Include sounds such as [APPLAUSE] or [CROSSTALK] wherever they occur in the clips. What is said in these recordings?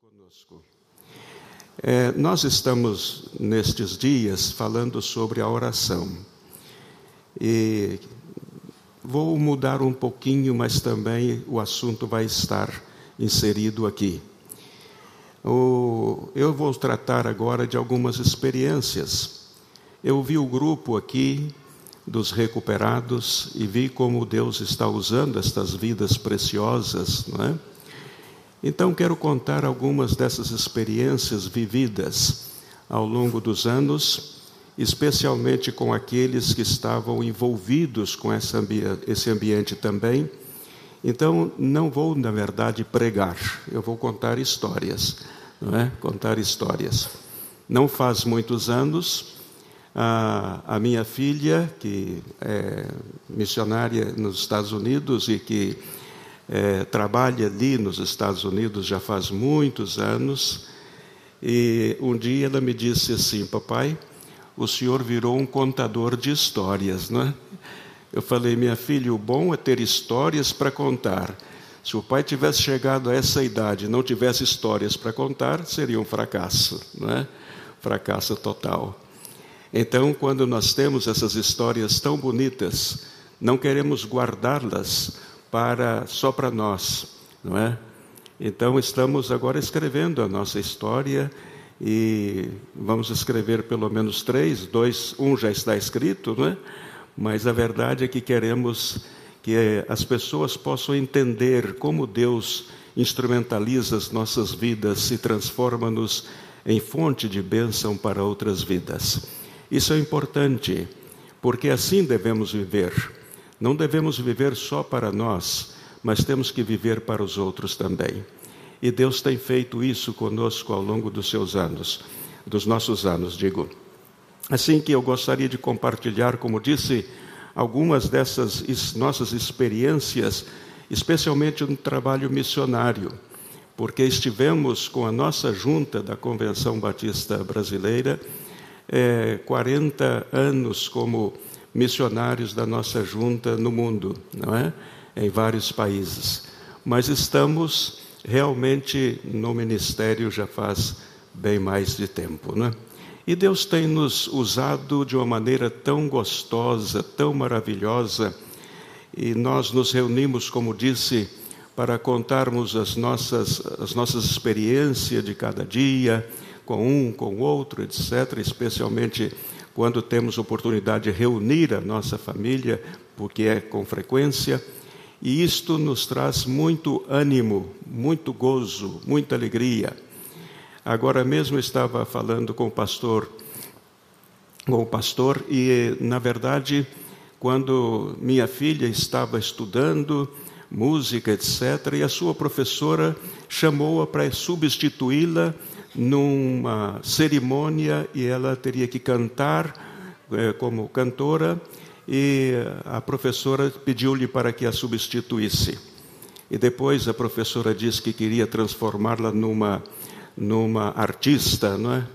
conosco. É, nós estamos nestes dias falando sobre a oração. E vou mudar um pouquinho, mas também o assunto vai estar inserido aqui. O, eu vou tratar agora de algumas experiências. Eu vi o grupo aqui dos recuperados e vi como Deus está usando estas vidas preciosas, não é? Então, quero contar algumas dessas experiências vividas ao longo dos anos, especialmente com aqueles que estavam envolvidos com esse ambiente também. Então, não vou, na verdade, pregar, eu vou contar histórias, não é? Contar histórias. Não faz muitos anos, a, a minha filha, que é missionária nos Estados Unidos e que é, trabalha ali nos Estados Unidos já faz muitos anos. E um dia ela me disse assim: Papai, o senhor virou um contador de histórias, não é? Eu falei: Minha filha, o bom é ter histórias para contar. Se o pai tivesse chegado a essa idade e não tivesse histórias para contar, seria um fracasso, não é? Fracasso total. Então, quando nós temos essas histórias tão bonitas, não queremos guardá-las para só para nós, não é? Então estamos agora escrevendo a nossa história e vamos escrever pelo menos três, dois, um já está escrito, não é? Mas a verdade é que queremos que as pessoas possam entender como Deus instrumentaliza as nossas vidas e transforma-nos em fonte de bênção para outras vidas. Isso é importante, porque assim devemos viver. Não devemos viver só para nós, mas temos que viver para os outros também. E Deus tem feito isso conosco ao longo dos seus anos, dos nossos anos, digo. Assim que eu gostaria de compartilhar, como disse, algumas dessas nossas experiências, especialmente no trabalho missionário, porque estivemos com a nossa junta da Convenção Batista Brasileira é, 40 anos como missionários da nossa junta no mundo, não é? Em vários países. Mas estamos realmente no ministério já faz bem mais de tempo, não é? E Deus tem nos usado de uma maneira tão gostosa, tão maravilhosa, e nós nos reunimos, como disse, para contarmos as nossas, as nossas experiências de cada dia, com um, com outro, etc., especialmente quando temos oportunidade de reunir a nossa família, porque é com frequência, e isto nos traz muito ânimo, muito gozo, muita alegria. Agora mesmo estava falando com o pastor, com o pastor e na verdade, quando minha filha estava estudando música, etc, e a sua professora chamou-a para substituí-la numa cerimônia e ela teria que cantar é, como cantora e a professora pediu-lhe para que a substituísse. E depois a professora disse que queria transformá-la numa numa artista, não é?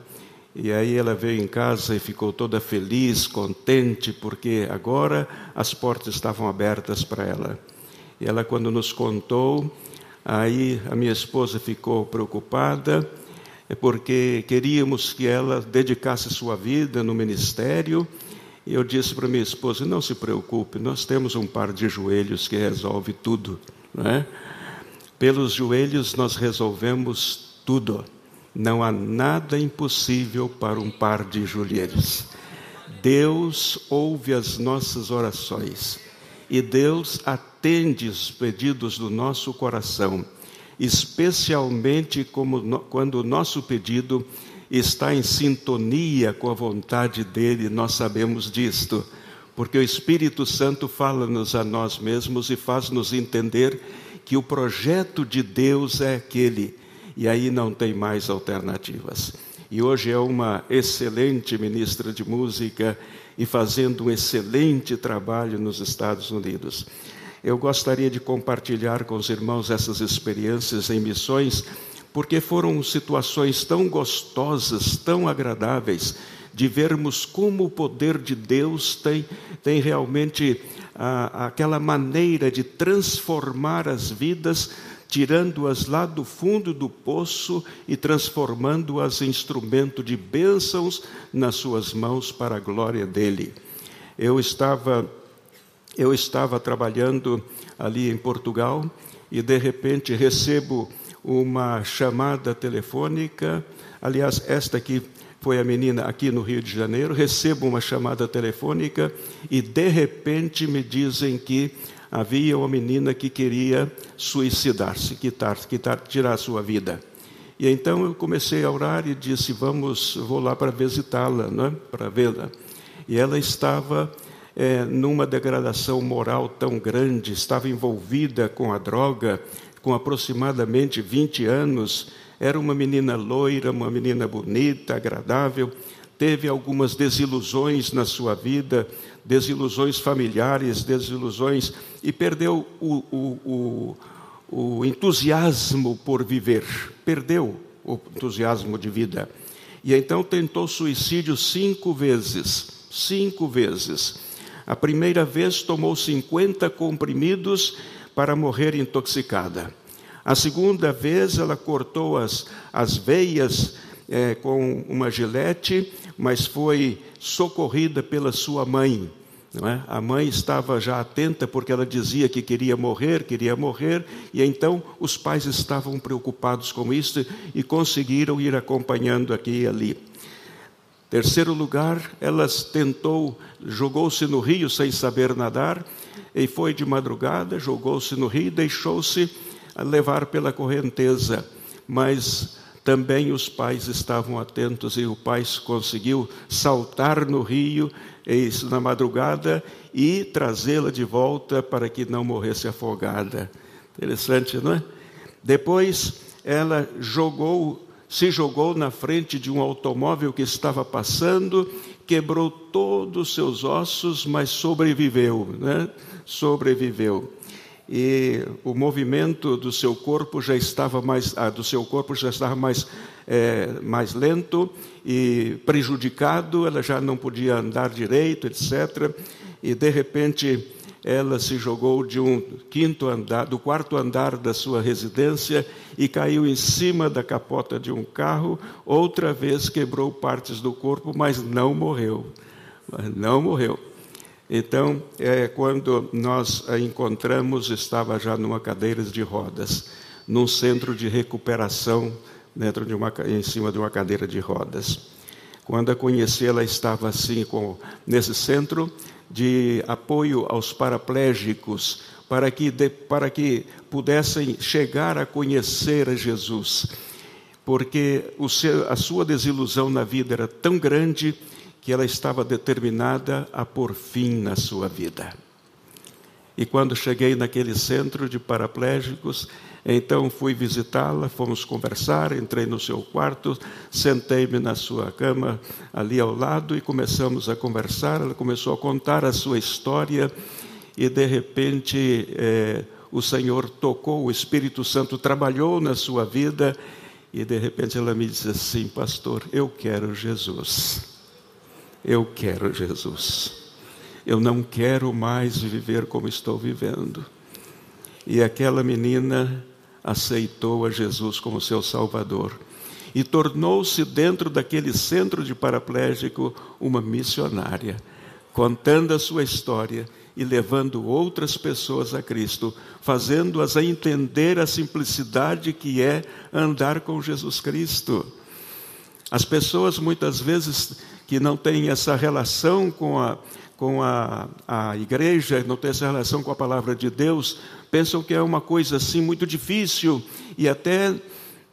E aí ela veio em casa e ficou toda feliz, contente, porque agora as portas estavam abertas para ela. E ela quando nos contou, aí a minha esposa ficou preocupada porque queríamos que ela dedicasse sua vida no ministério. E eu disse para minha esposa: não se preocupe, nós temos um par de joelhos que resolve tudo. Não é? Pelos joelhos nós resolvemos tudo. Não há nada impossível para um par de joelhos. Deus ouve as nossas orações e Deus atende os pedidos do nosso coração especialmente como, quando o nosso pedido está em sintonia com a vontade dele, nós sabemos disto, porque o Espírito Santo fala-nos a nós mesmos e faz-nos entender que o projeto de Deus é aquele, e aí não tem mais alternativas. E hoje é uma excelente ministra de música e fazendo um excelente trabalho nos Estados Unidos. Eu gostaria de compartilhar com os irmãos essas experiências em missões, porque foram situações tão gostosas, tão agradáveis, de vermos como o poder de Deus tem, tem realmente aquela maneira de transformar as vidas tirando-as lá do fundo do poço e transformando-as em instrumento de bênçãos nas suas mãos para a glória dele. Eu estava eu estava trabalhando ali em Portugal e de repente recebo uma chamada telefônica, aliás, esta aqui foi a menina aqui no Rio de Janeiro, recebo uma chamada telefônica e de repente me dizem que havia uma menina que queria suicidar-se, quitar, quitar, tirar a sua vida. E então eu comecei a orar e disse: Vamos, vou lá para visitá-la, né? para vê-la. E ela estava é, numa degradação moral tão grande, estava envolvida com a droga, com aproximadamente 20 anos. Era uma menina loira, uma menina bonita, agradável. Teve algumas desilusões na sua vida, desilusões familiares, desilusões, e perdeu o, o, o, o entusiasmo por viver, perdeu o entusiasmo de vida. E então tentou suicídio cinco vezes. Cinco vezes. A primeira vez tomou 50 comprimidos para morrer intoxicada. A segunda vez ela cortou as, as veias é, com uma gilete, mas foi socorrida pela sua mãe. É? A mãe estava já atenta porque ela dizia que queria morrer, queria morrer, e então os pais estavam preocupados com isso e conseguiram ir acompanhando aqui e ali. Terceiro lugar, ela tentou, jogou-se no rio sem saber nadar, e foi de madrugada, jogou-se no rio e deixou-se levar pela correnteza, mas também os pais estavam atentos e o pai conseguiu saltar no rio na madrugada e trazê-la de volta para que não morresse afogada. Interessante, não é? Depois ela jogou, se jogou na frente de um automóvel que estava passando, quebrou todos os seus ossos, mas sobreviveu, né? Sobreviveu e o movimento do seu corpo já estava mais, ah, do seu corpo já estava mais, é, mais lento e prejudicado, ela já não podia andar direito, etc. E de repente ela se jogou de um quinto andar, do quarto andar da sua residência e caiu em cima da capota de um carro. Outra vez quebrou partes do corpo, mas não morreu. Não morreu. Então, é, quando nós a encontramos, estava já numa cadeira de rodas, num centro de recuperação, dentro de uma, em cima de uma cadeira de rodas. Quando a conheci, ela estava assim, com, nesse centro de apoio aos paraplégicos, para que, de, para que pudessem chegar a conhecer a Jesus. Porque seu, a sua desilusão na vida era tão grande que ela estava determinada a pôr fim na sua vida. E quando cheguei naquele centro de paraplégicos, então fui visitá-la, fomos conversar, entrei no seu quarto, sentei-me na sua cama ali ao lado e começamos a conversar. Ela começou a contar a sua história e de repente eh, o Senhor tocou, o Espírito Santo trabalhou na sua vida e de repente ela me disse assim, pastor, eu quero Jesus. Eu quero Jesus. Eu não quero mais viver como estou vivendo. E aquela menina aceitou a Jesus como seu Salvador e tornou-se dentro daquele centro de paraplégico uma missionária, contando a sua história e levando outras pessoas a Cristo, fazendo-as a entender a simplicidade que é andar com Jesus Cristo. As pessoas muitas vezes que não têm essa relação com a, com a, a igreja, não têm essa relação com a palavra de Deus, pensam que é uma coisa assim muito difícil e até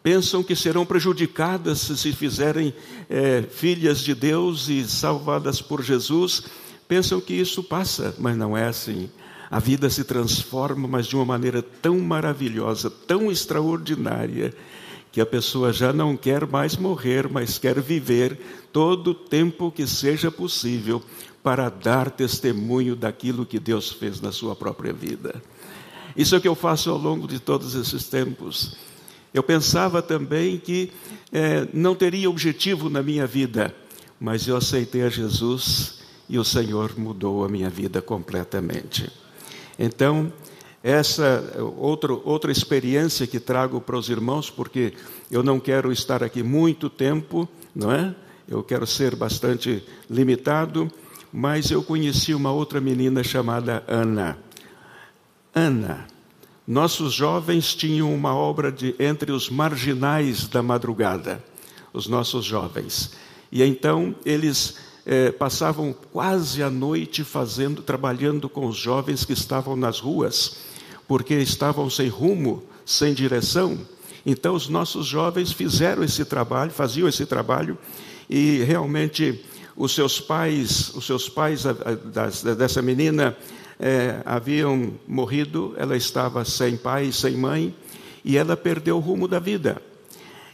pensam que serão prejudicadas se fizerem é, filhas de Deus e salvadas por Jesus. Pensam que isso passa, mas não é assim. A vida se transforma, mas de uma maneira tão maravilhosa, tão extraordinária, que a pessoa já não quer mais morrer, mas quer viver todo o tempo que seja possível para dar testemunho daquilo que Deus fez na sua própria vida. Isso é o que eu faço ao longo de todos esses tempos. Eu pensava também que é, não teria objetivo na minha vida, mas eu aceitei a Jesus e o Senhor mudou a minha vida completamente. Então, essa outro, outra experiência que trago para os irmãos, porque eu não quero estar aqui muito tempo, não é? Eu quero ser bastante limitado, mas eu conheci uma outra menina chamada Ana. Ana. Nossos jovens tinham uma obra de entre os marginais da madrugada, os nossos jovens. E então eles eh, passavam quase a noite fazendo, trabalhando com os jovens que estavam nas ruas porque estavam sem rumo, sem direção. Então, os nossos jovens fizeram esse trabalho, faziam esse trabalho, e realmente os seus pais, os seus pais dessa menina é, haviam morrido, ela estava sem pai, sem mãe, e ela perdeu o rumo da vida.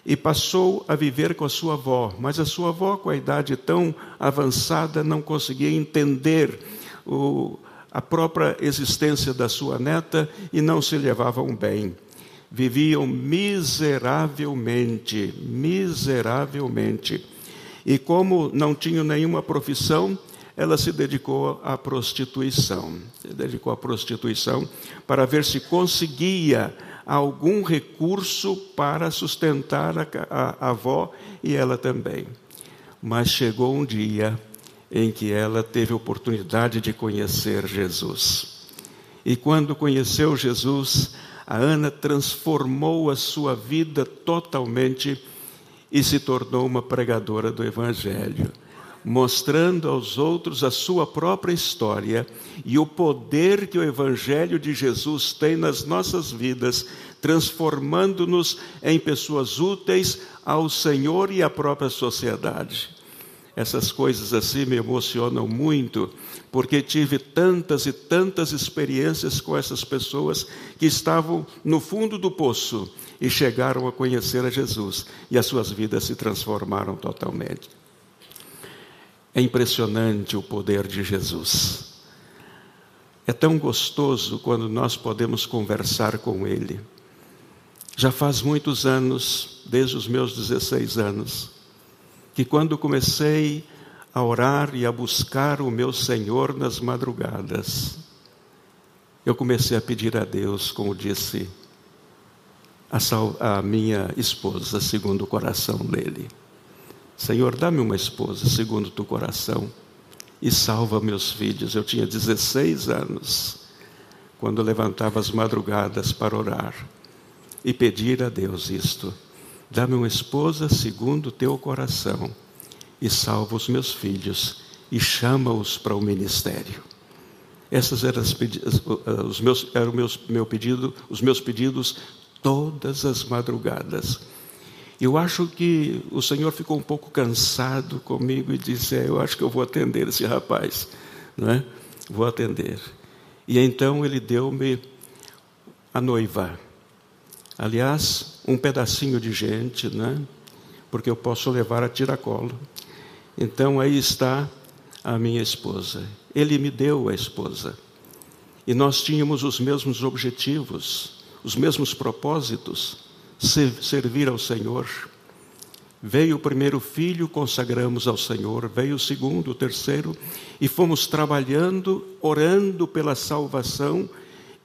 E passou a viver com a sua avó, mas a sua avó, com a idade tão avançada, não conseguia entender o, a própria existência da sua neta e não se levavam bem. Viviam miseravelmente, miseravelmente. E como não tinham nenhuma profissão, ela se dedicou à prostituição. Se dedicou à prostituição para ver se conseguia algum recurso para sustentar a, a, a avó e ela também. Mas chegou um dia em que ela teve oportunidade de conhecer Jesus. E quando conheceu Jesus, a Ana transformou a sua vida totalmente e se tornou uma pregadora do Evangelho, mostrando aos outros a sua própria história e o poder que o Evangelho de Jesus tem nas nossas vidas, transformando-nos em pessoas úteis ao Senhor e à própria sociedade. Essas coisas assim me emocionam muito, porque tive tantas e tantas experiências com essas pessoas que estavam no fundo do poço e chegaram a conhecer a Jesus e as suas vidas se transformaram totalmente. É impressionante o poder de Jesus. É tão gostoso quando nós podemos conversar com Ele. Já faz muitos anos, desde os meus 16 anos, que quando comecei a orar e a buscar o meu Senhor nas madrugadas, eu comecei a pedir a Deus, como disse a, a minha esposa, segundo o coração dele: Senhor, dá-me uma esposa segundo o teu coração e salva meus filhos. Eu tinha 16 anos quando levantava as madrugadas para orar e pedir a Deus isto. Dá-me uma esposa segundo o teu coração e salva os meus filhos e chama-os para o ministério. Essas eram as, os meus, eram meus, meu pedido, os meus pedidos todas as madrugadas. Eu acho que o Senhor ficou um pouco cansado comigo e disse: é, Eu acho que eu vou atender esse rapaz, não é? Vou atender. E então ele deu-me a noiva. Aliás, um pedacinho de gente, né? porque eu posso levar a tiracolo. Então aí está a minha esposa. Ele me deu a esposa. E nós tínhamos os mesmos objetivos, os mesmos propósitos: servir ao Senhor. Veio o primeiro filho, consagramos ao Senhor. Veio o segundo, o terceiro, e fomos trabalhando, orando pela salvação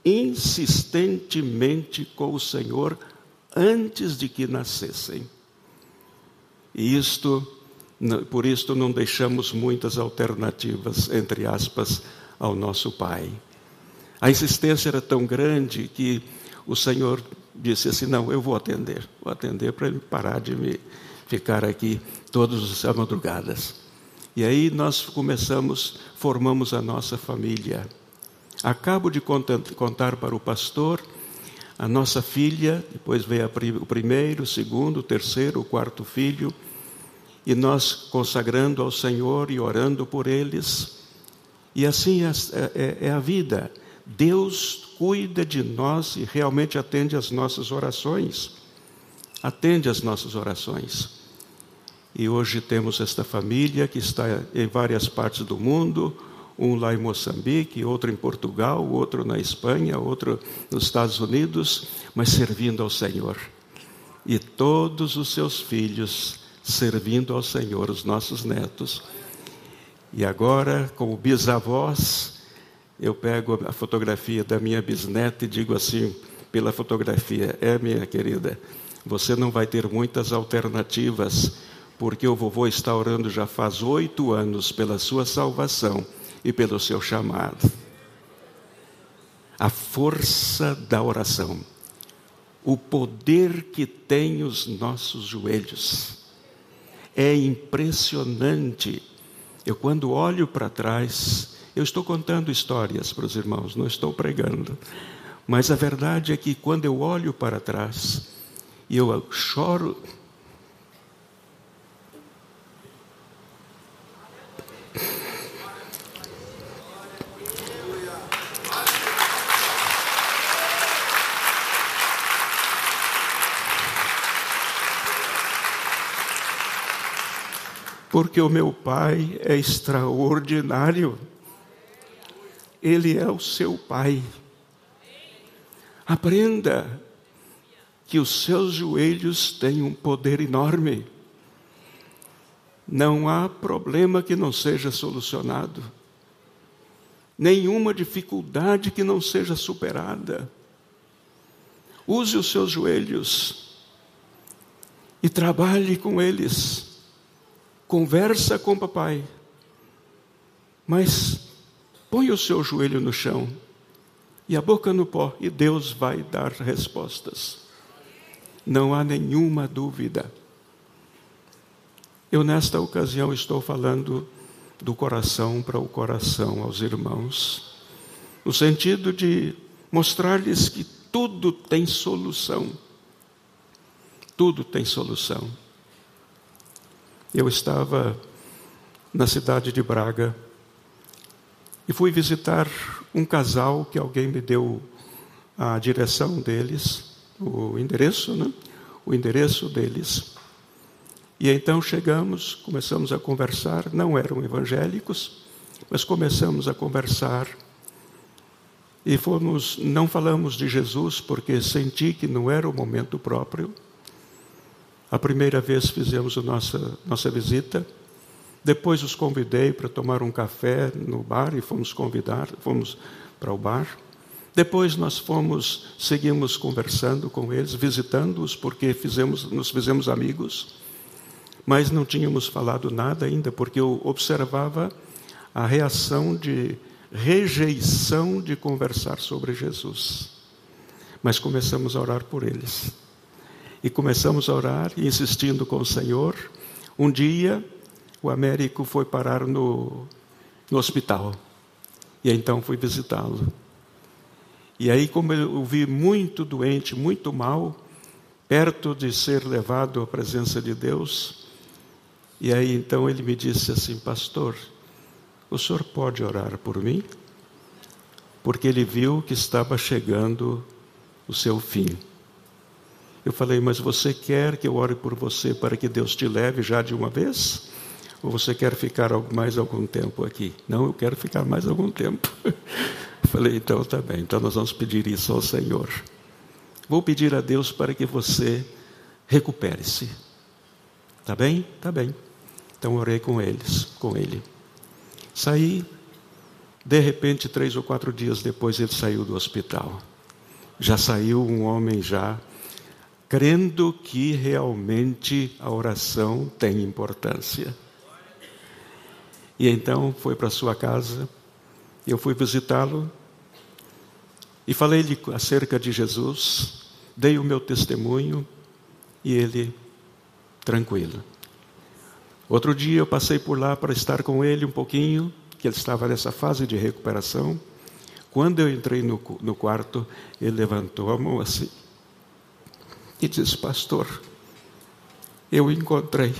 insistentemente com o Senhor antes de que nascessem. E isto, por isto não deixamos muitas alternativas, entre aspas, ao nosso Pai. A insistência era tão grande que o Senhor disse assim: Não, eu vou atender, vou atender para ele parar de me ficar aqui todas as madrugadas. E aí nós começamos, formamos a nossa família. Acabo de contar para o pastor a nossa filha, depois veio o primeiro, o segundo, o terceiro, o quarto filho, e nós consagrando ao Senhor e orando por eles. E assim é, é, é a vida. Deus cuida de nós e realmente atende às nossas orações. Atende às nossas orações. E hoje temos esta família que está em várias partes do mundo, um lá em Moçambique, outro em Portugal, outro na Espanha, outro nos Estados Unidos, mas servindo ao Senhor. E todos os seus filhos servindo ao Senhor, os nossos netos. E agora, como bisavós, eu pego a fotografia da minha bisneta e digo assim, pela fotografia: É, minha querida, você não vai ter muitas alternativas, porque o vovô está orando já faz oito anos pela sua salvação e pelo seu chamado. A força da oração, o poder que tem os nossos joelhos, é impressionante. Eu, quando olho para trás, eu estou contando histórias para os irmãos, não estou pregando. Mas a verdade é que quando eu olho para trás e eu choro, porque o meu pai é extraordinário. Ele é o seu pai. Aprenda que os seus joelhos têm um poder enorme. Não há problema que não seja solucionado, nenhuma dificuldade que não seja superada. Use os seus joelhos e trabalhe com eles. Conversa com o papai, mas põe o seu joelho no chão e a boca no pó, e Deus vai dar respostas. Não há nenhuma dúvida. Eu, nesta ocasião, estou falando do coração para o coração aos irmãos, no sentido de mostrar-lhes que tudo tem solução. Tudo tem solução. Eu estava na cidade de Braga e fui visitar um casal que alguém me deu a direção deles, o endereço, né? O endereço deles. E então chegamos, começamos a conversar, não eram evangélicos, mas começamos a conversar. E fomos, não falamos de Jesus porque senti que não era o momento próprio. A primeira vez fizemos a nossa, nossa visita, depois os convidei para tomar um café no bar e fomos convidar, fomos para o bar. Depois nós fomos, seguimos conversando com eles, visitando-os, porque fizemos, nos fizemos amigos, mas não tínhamos falado nada ainda, porque eu observava a reação de rejeição de conversar sobre Jesus. Mas começamos a orar por eles. E começamos a orar, insistindo com o Senhor. Um dia, o Américo foi parar no, no hospital. E então fui visitá-lo. E aí, como eu o vi muito doente, muito mal, perto de ser levado à presença de Deus, e aí então ele me disse assim: Pastor, o senhor pode orar por mim? Porque ele viu que estava chegando o seu fim. Eu falei, mas você quer que eu ore por você para que Deus te leve já de uma vez? Ou você quer ficar mais algum tempo aqui? Não, eu quero ficar mais algum tempo. [LAUGHS] Falei, então tá bem, então nós vamos pedir isso ao Senhor. Vou pedir a Deus para que você recupere-se. Tá bem? Tá bem. Então orei com eles, com ele. Saí, de repente, três ou quatro dias depois, ele saiu do hospital. Já saiu um homem já crendo que realmente a oração tem importância. E então foi para sua casa, eu fui visitá-lo e falei-lhe acerca de Jesus, dei o meu testemunho e ele tranquilo. Outro dia eu passei por lá para estar com ele um pouquinho, que ele estava nessa fase de recuperação. Quando eu entrei no, no quarto, ele levantou a mão assim e disse: Pastor, eu encontrei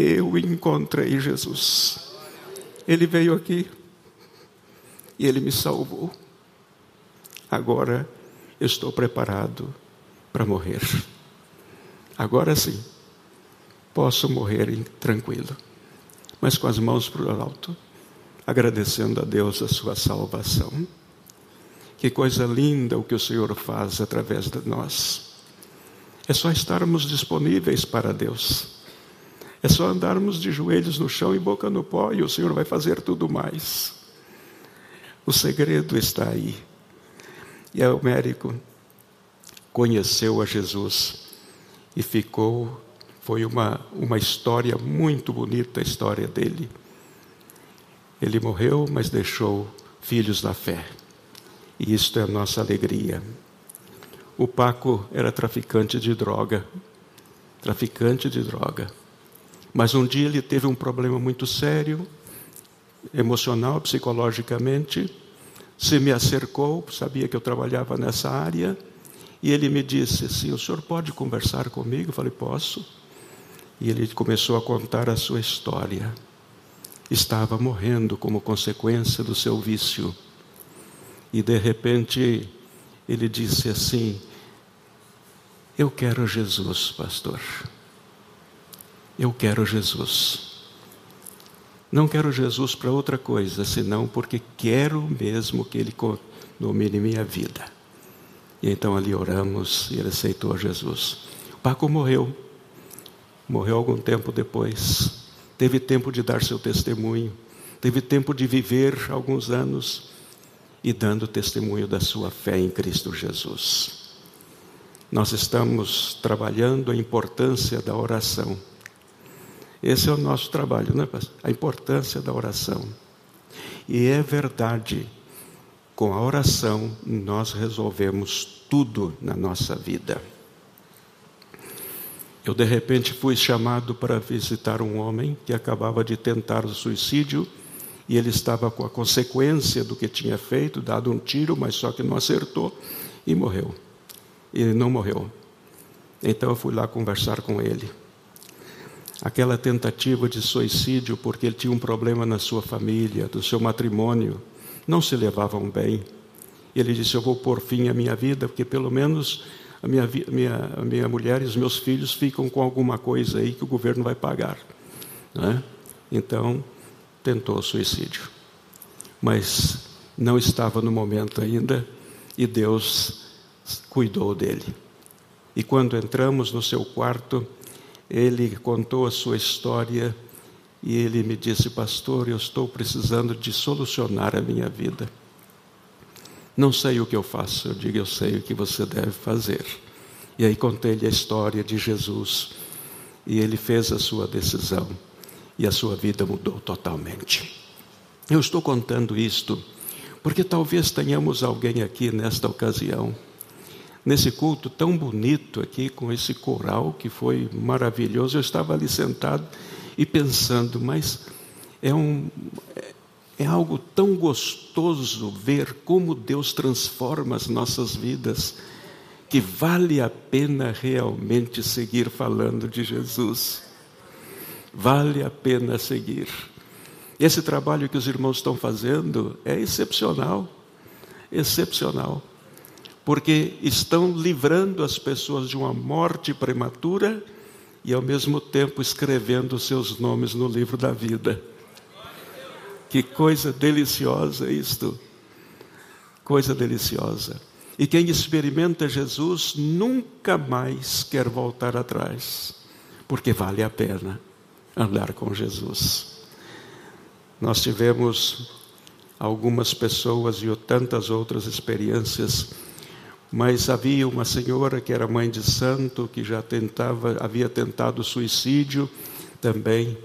eu encontrei Jesus. Ele veio aqui e ele me salvou. Agora eu estou preparado para morrer. Agora sim, posso morrer tranquilo, mas com as mãos para o alto, agradecendo a Deus a sua salvação. Que coisa linda o que o Senhor faz através de nós. É só estarmos disponíveis para Deus É só andarmos de joelhos no chão e boca no pó e o Senhor vai fazer tudo mais. O segredo está aí. E o médico conheceu a Jesus e ficou. Foi uma, uma história muito bonita a história dele. Ele morreu, mas deixou filhos da fé. E isto é a nossa alegria. O Paco era traficante de droga. Traficante de droga. Mas um dia ele teve um problema muito sério, emocional, psicologicamente. Se me acercou, sabia que eu trabalhava nessa área, e ele me disse assim: O senhor pode conversar comigo? Eu falei: Posso. E ele começou a contar a sua história estava morrendo como consequência do seu vício. E de repente ele disse assim: Eu quero Jesus, pastor. Eu quero Jesus. Não quero Jesus para outra coisa, senão porque quero mesmo que Ele domine minha vida. E então ali oramos e ele aceitou Jesus. Paco morreu. Morreu algum tempo depois teve tempo de dar seu testemunho, teve tempo de viver alguns anos e dando testemunho da sua fé em Cristo Jesus. Nós estamos trabalhando a importância da oração. Esse é o nosso trabalho, não é, pastor? A importância da oração. E é verdade, com a oração nós resolvemos tudo na nossa vida. Eu, de repente, fui chamado para visitar um homem que acabava de tentar o suicídio e ele estava com a consequência do que tinha feito, dado um tiro, mas só que não acertou e morreu. Ele não morreu. Então eu fui lá conversar com ele. Aquela tentativa de suicídio, porque ele tinha um problema na sua família, do seu matrimônio, não se levavam bem. Ele disse: Eu vou pôr fim à minha vida, porque pelo menos a minha, minha, a minha mulher e os meus filhos ficam com alguma coisa aí que o governo vai pagar. Né? Então, tentou suicídio. Mas não estava no momento ainda e Deus cuidou dele. E quando entramos no seu quarto, ele contou a sua história e ele me disse: Pastor, eu estou precisando de solucionar a minha vida. Não sei o que eu faço, eu digo, eu sei o que você deve fazer. E aí contei-lhe a história de Jesus. E ele fez a sua decisão. E a sua vida mudou totalmente. Eu estou contando isto porque talvez tenhamos alguém aqui nesta ocasião, nesse culto tão bonito aqui, com esse coral que foi maravilhoso. Eu estava ali sentado e pensando, mas é um, é algo tão gostoso ver como Deus transforma as nossas vidas, que vale a pena realmente seguir falando de Jesus. Vale a pena seguir. Esse trabalho que os irmãos estão fazendo é excepcional excepcional porque estão livrando as pessoas de uma morte prematura e, ao mesmo tempo, escrevendo seus nomes no livro da vida. Que coisa deliciosa isto. Coisa deliciosa. E quem experimenta Jesus nunca mais quer voltar atrás, porque vale a pena andar com Jesus. Nós tivemos algumas pessoas e tantas outras experiências, mas havia uma senhora que era mãe de santo, que já tentava, havia tentado suicídio também,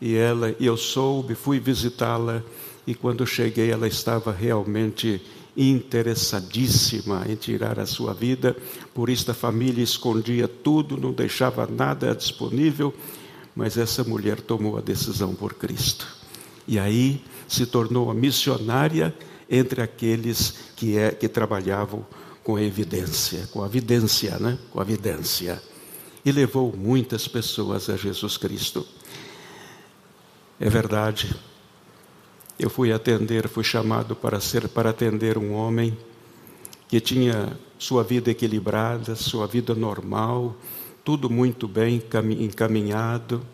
e ela, e eu soube, fui visitá-la e quando cheguei ela estava realmente interessadíssima em tirar a sua vida, por isso a família escondia tudo, não deixava nada disponível, mas essa mulher tomou a decisão por Cristo. E aí se tornou a missionária entre aqueles que, é, que trabalhavam com a evidência, com a evidência, né? Com a evidência. E levou muitas pessoas a Jesus Cristo. É verdade. Eu fui atender, fui chamado para ser para atender um homem que tinha sua vida equilibrada, sua vida normal, tudo muito bem encaminhado,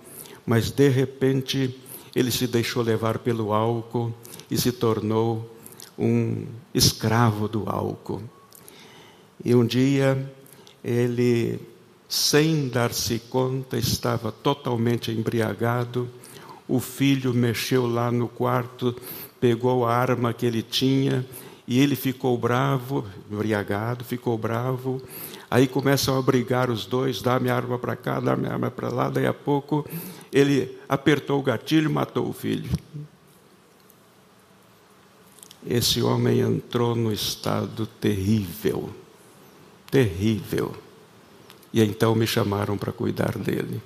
mas de repente ele se deixou levar pelo álcool e se tornou um escravo do álcool. E um dia ele sem dar-se conta, estava totalmente embriagado. O filho mexeu lá no quarto, pegou a arma que ele tinha e ele ficou bravo, embriagado, ficou bravo. Aí começam a brigar os dois, dá minha arma para cá, dá minha arma para lá. Daí a pouco ele apertou o gatilho e matou o filho. Esse homem entrou no estado terrível, terrível. E então me chamaram para cuidar dele.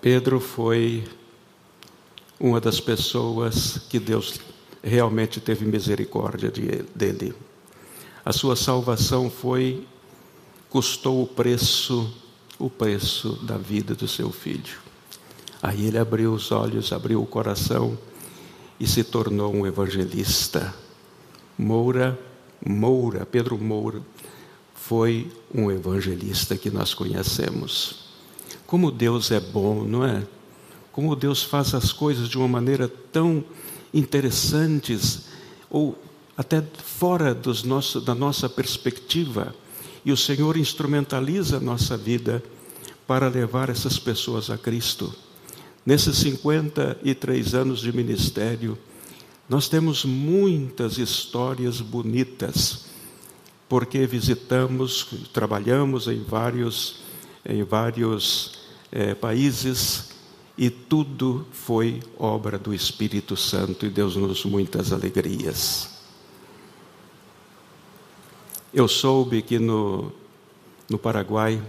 Pedro foi uma das pessoas que Deus realmente teve misericórdia de, dele. A sua salvação foi custou o preço, o preço da vida do seu filho. Aí ele abriu os olhos, abriu o coração e se tornou um evangelista. Moura, Moura, Pedro Moura, foi um evangelista que nós conhecemos. Como Deus é bom, não é? Como Deus faz as coisas de uma maneira tão interessantes ou até fora dos nossos, da nossa perspectiva. E o Senhor instrumentaliza a nossa vida para levar essas pessoas a Cristo. Nesses 53 anos de ministério, nós temos muitas histórias bonitas, porque visitamos, trabalhamos em vários, em vários é, países e tudo foi obra do Espírito Santo e Deus-nos muitas alegrias. Eu soube que no, no Paraguai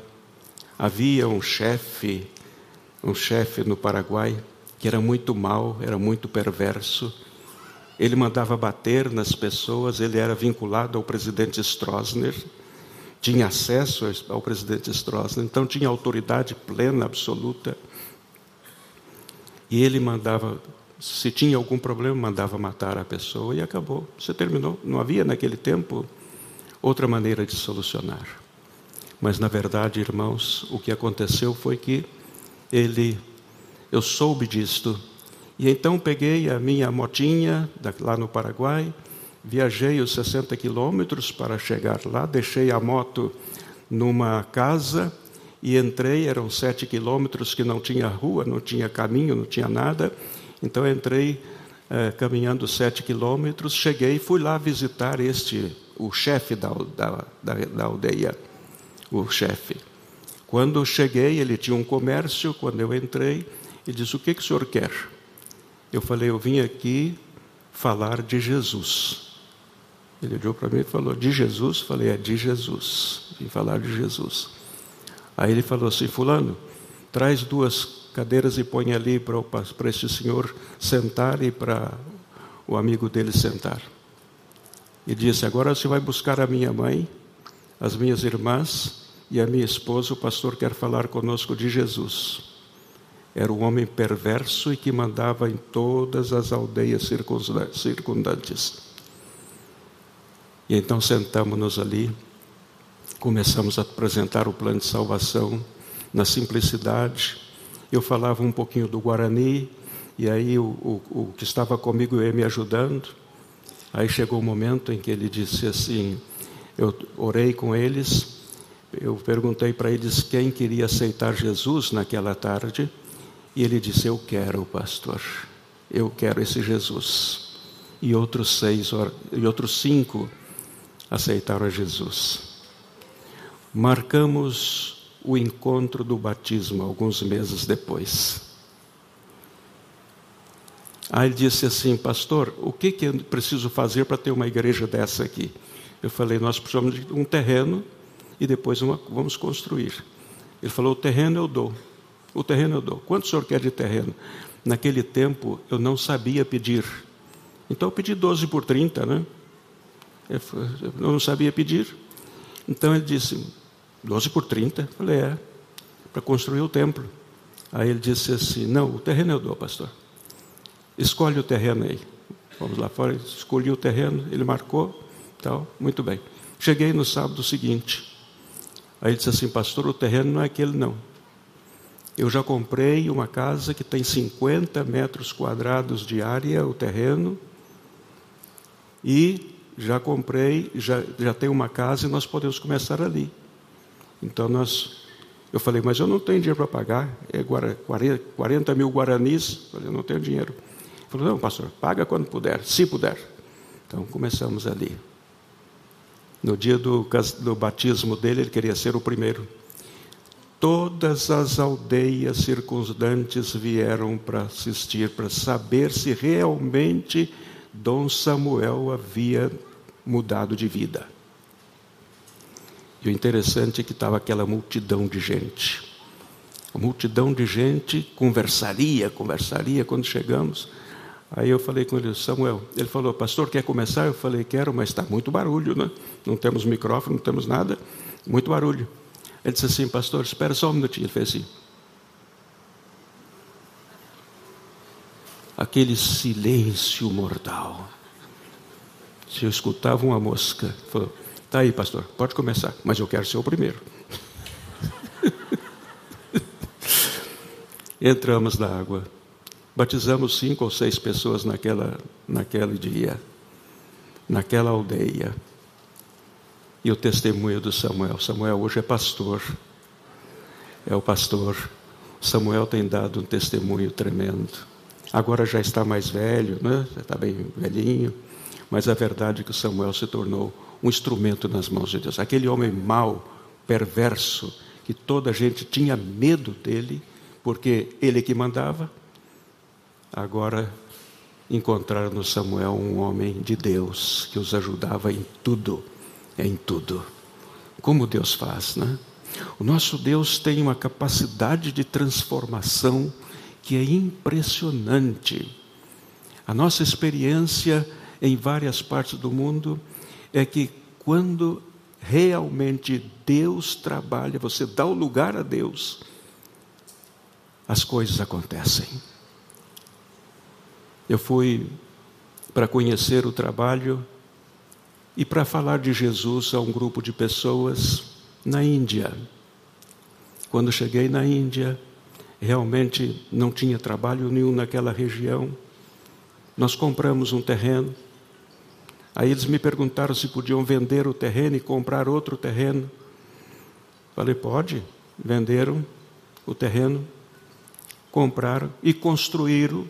havia um chefe um chefe no Paraguai que era muito mau, era muito perverso. Ele mandava bater nas pessoas, ele era vinculado ao presidente Stroessner, tinha acesso ao presidente Stroessner, então tinha autoridade plena, absoluta. E ele mandava, se tinha algum problema, mandava matar a pessoa e acabou. Você terminou. Não havia naquele tempo outra maneira de solucionar. Mas na verdade, irmãos, o que aconteceu foi que ele, eu soube disto. E então peguei a minha motinha lá no Paraguai, viajei os 60 quilômetros para chegar lá, deixei a moto numa casa e entrei, eram sete quilômetros que não tinha rua, não tinha caminho, não tinha nada. Então entrei eh, caminhando sete quilômetros, cheguei, fui lá visitar este, o chefe da, da, da, da aldeia, o chefe. Quando cheguei, ele tinha um comércio. Quando eu entrei, ele disse: O que, que o senhor quer? Eu falei: Eu vim aqui falar de Jesus. Ele olhou para mim e falou: De Jesus? Falei: É de Jesus. Vim falar de Jesus. Aí ele falou assim: Fulano, traz duas cadeiras e põe ali para, para esse senhor sentar e para o amigo dele sentar. E disse: Agora você vai buscar a minha mãe, as minhas irmãs e a minha esposa, o pastor quer falar conosco de Jesus. Era um homem perverso e que mandava em todas as aldeias circundantes. E então sentamos-nos ali, começamos a apresentar o plano de salvação na simplicidade. Eu falava um pouquinho do Guarani, e aí o, o, o que estava comigo ia me ajudando. Aí chegou o um momento em que ele disse assim: eu orei com eles eu perguntei para eles quem queria aceitar Jesus naquela tarde, e ele disse: Eu quero, pastor, eu quero esse Jesus. E outros seis, e outros cinco aceitaram a Jesus. Marcamos o encontro do batismo alguns meses depois. Aí ele disse assim, pastor, o que, que eu preciso fazer para ter uma igreja dessa aqui? Eu falei, nós precisamos de um terreno e depois uma, vamos construir. Ele falou: o terreno eu dou. O terreno eu dou. Quanto o senhor quer de terreno? Naquele tempo eu não sabia pedir. Então eu pedi 12 por 30, né? Eu não sabia pedir. Então ele disse: 12 por 30? Eu falei: é, para construir o templo. Aí ele disse assim: não, o terreno eu dou, pastor. Escolhe o terreno aí. Vamos lá fora, escolhi o terreno, ele marcou, tal, muito bem. Cheguei no sábado seguinte. Aí ele disse assim, pastor, o terreno não é aquele não. Eu já comprei uma casa que tem 50 metros quadrados de área, o terreno, e já comprei, já, já tem uma casa e nós podemos começar ali. Então nós, eu falei, mas eu não tenho dinheiro para pagar, é 40 mil guaranis. Eu falei, não tenho dinheiro. Ele falou, não, pastor, paga quando puder, se puder. Então começamos ali. No dia do, do batismo dele, ele queria ser o primeiro. Todas as aldeias circundantes vieram para assistir, para saber se realmente Dom Samuel havia mudado de vida. E o interessante é que estava aquela multidão de gente. A multidão de gente conversaria, conversaria quando chegamos. Aí eu falei com ele, Samuel, ele falou, pastor, quer começar? Eu falei, quero, mas está muito barulho, né? Não temos microfone, não temos nada, muito barulho. Ele disse assim, pastor, espera só um minutinho. Ele fez assim. Aquele silêncio mortal. Se eu escutava uma mosca, falou, tá aí, pastor, pode começar, mas eu quero ser o primeiro. [LAUGHS] Entramos na água. Batizamos cinco ou seis pessoas naquela, naquele dia, naquela aldeia. E o testemunho do Samuel. Samuel hoje é pastor. É o pastor. Samuel tem dado um testemunho tremendo. Agora já está mais velho, né? já está bem velhinho. Mas a verdade é que Samuel se tornou um instrumento nas mãos de Deus. Aquele homem mau, perverso, que toda a gente tinha medo dele, porque ele que mandava, Agora encontraram no Samuel um homem de Deus que os ajudava em tudo, em tudo. Como Deus faz, né? O nosso Deus tem uma capacidade de transformação que é impressionante. A nossa experiência em várias partes do mundo é que quando realmente Deus trabalha, você dá o lugar a Deus, as coisas acontecem. Eu fui para conhecer o trabalho e para falar de Jesus a um grupo de pessoas na Índia. Quando cheguei na Índia, realmente não tinha trabalho nenhum naquela região. Nós compramos um terreno. Aí eles me perguntaram se podiam vender o terreno e comprar outro terreno. Falei, pode. Venderam o terreno, compraram e construíram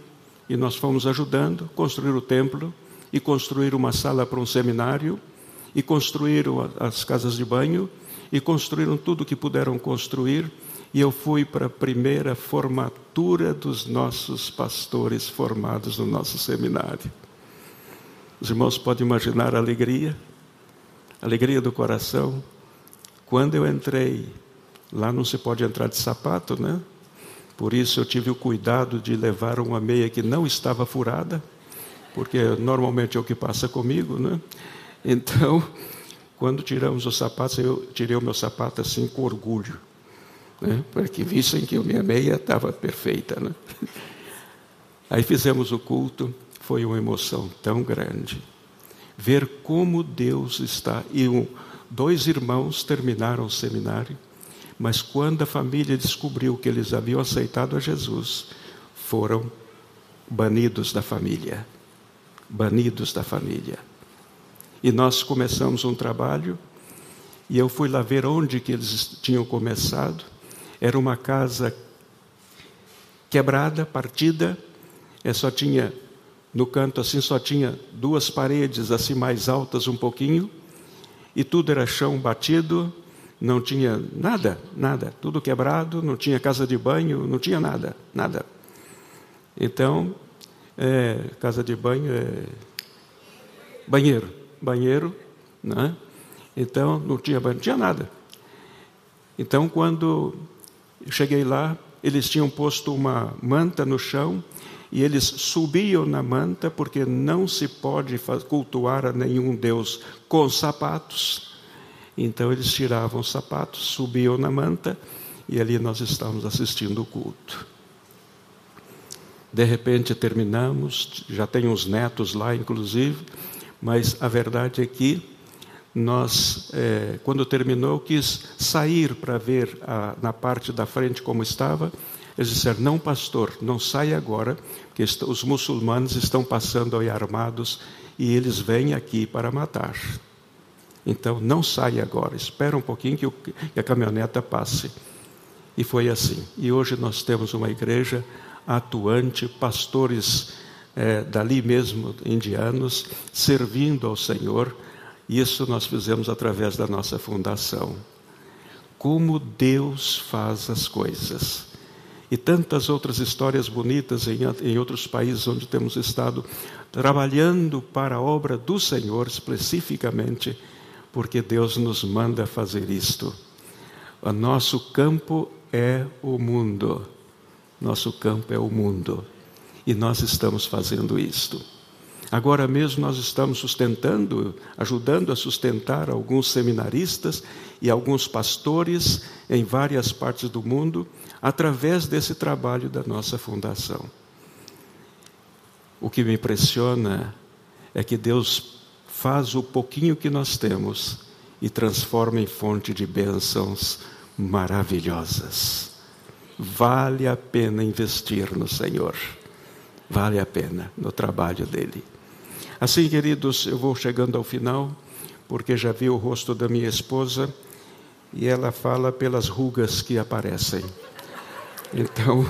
e nós fomos ajudando construir o templo e construir uma sala para um seminário e construíram as casas de banho e construíram tudo que puderam construir. E eu fui para a primeira formatura dos nossos pastores formados no nosso seminário. Os irmãos podem imaginar a alegria, a alegria do coração. Quando eu entrei, lá não se pode entrar de sapato, né? Por isso eu tive o cuidado de levar uma meia que não estava furada, porque normalmente é o que passa comigo, né? Então, [LAUGHS] quando tiramos os sapatos, eu tirei o meu sapato assim com orgulho, né? para que vissem que a minha meia estava perfeita. Né? [LAUGHS] Aí fizemos o culto, foi uma emoção tão grande. Ver como Deus está. E um, dois irmãos terminaram o seminário mas quando a família descobriu que eles haviam aceitado a Jesus, foram banidos da família. Banidos da família. E nós começamos um trabalho, e eu fui lá ver onde que eles tinham começado. Era uma casa quebrada, partida, é, só tinha, no canto assim, só tinha duas paredes assim mais altas um pouquinho, e tudo era chão batido, não tinha nada, nada, tudo quebrado, não tinha casa de banho, não tinha nada, nada. Então, é, casa de banho é banheiro, banheiro, né? Então não tinha banho, não tinha nada. Então quando eu cheguei lá, eles tinham posto uma manta no chão e eles subiam na manta porque não se pode cultuar a nenhum deus com sapatos. Então eles tiravam os sapatos, subiam na manta e ali nós estávamos assistindo o culto. De repente terminamos, já tem uns netos lá, inclusive, mas a verdade é que nós, é, quando terminou, quis sair para ver a, na parte da frente como estava. Eles disseram: Não, pastor, não sai agora, porque os muçulmanos estão passando aí armados e eles vêm aqui para matar. Então não saia agora, espera um pouquinho que, o, que a caminhoneta passe. E foi assim. E hoje nós temos uma igreja atuante, pastores é, dali mesmo, indianos, servindo ao Senhor. Isso nós fizemos através da nossa fundação. Como Deus faz as coisas. E tantas outras histórias bonitas em, em outros países onde temos estado trabalhando para a obra do Senhor especificamente, porque Deus nos manda fazer isto. O nosso campo é o mundo. Nosso campo é o mundo. E nós estamos fazendo isto. Agora mesmo nós estamos sustentando, ajudando a sustentar alguns seminaristas e alguns pastores em várias partes do mundo, através desse trabalho da nossa fundação. O que me impressiona é que Deus faz o pouquinho que nós temos e transforma em fonte de bênçãos maravilhosas. Vale a pena investir no Senhor. Vale a pena no trabalho dele. Assim, queridos, eu vou chegando ao final, porque já vi o rosto da minha esposa e ela fala pelas rugas que aparecem. Então,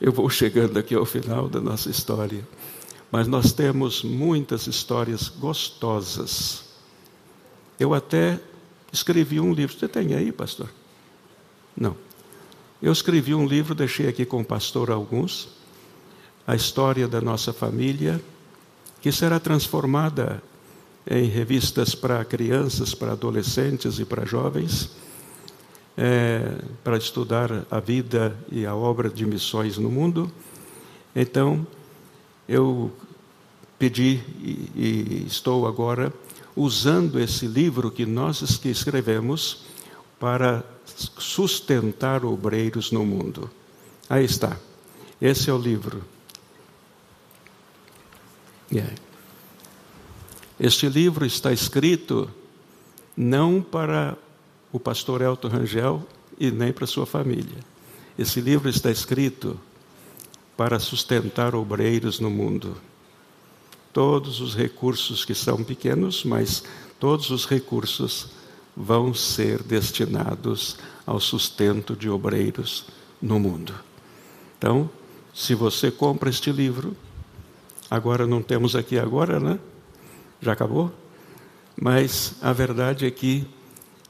eu vou chegando aqui ao final da nossa história. Mas nós temos muitas histórias gostosas. Eu até escrevi um livro. Você tem aí, pastor? Não. Eu escrevi um livro, deixei aqui com o pastor alguns, a história da nossa família, que será transformada em revistas para crianças, para adolescentes e para jovens, é, para estudar a vida e a obra de missões no mundo. Então, eu pedi e, e estou agora usando esse livro que nós que escrevemos para sustentar obreiros no mundo. Aí está. Esse é o livro. Yeah. Este livro está escrito não para o pastor Elton Rangel e nem para sua família. Esse livro está escrito para sustentar obreiros no mundo. Todos os recursos que são pequenos, mas todos os recursos vão ser destinados ao sustento de obreiros no mundo. Então, se você compra este livro, agora não temos aqui agora, né? Já acabou? Mas a verdade é que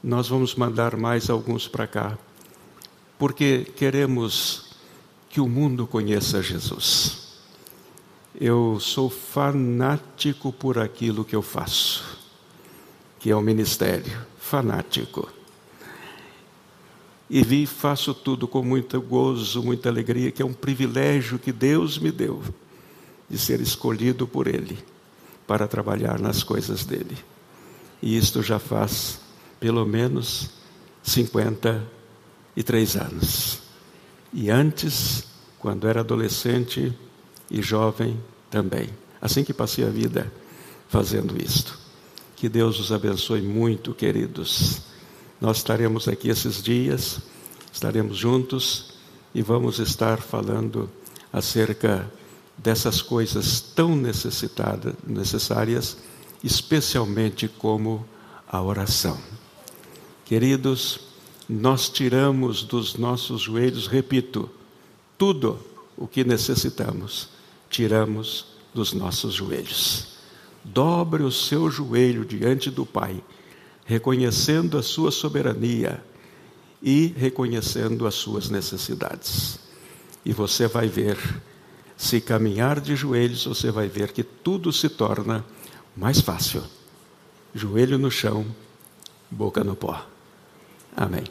nós vamos mandar mais alguns para cá, porque queremos que o mundo conheça Jesus. Eu sou fanático por aquilo que eu faço, que é o ministério, fanático. E vi, faço tudo com muito gozo, muita alegria, que é um privilégio que Deus me deu de ser escolhido por Ele para trabalhar nas coisas dele. E isto já faz pelo menos 53 anos. E antes, quando era adolescente e jovem também. Assim que passei a vida fazendo isto. Que Deus os abençoe muito, queridos. Nós estaremos aqui esses dias, estaremos juntos e vamos estar falando acerca dessas coisas tão necessitadas, necessárias, especialmente como a oração. Queridos, nós tiramos dos nossos joelhos, repito, tudo o que necessitamos, tiramos dos nossos joelhos. Dobre o seu joelho diante do Pai, reconhecendo a sua soberania e reconhecendo as suas necessidades. E você vai ver, se caminhar de joelhos, você vai ver que tudo se torna mais fácil. Joelho no chão, boca no pó. Amém.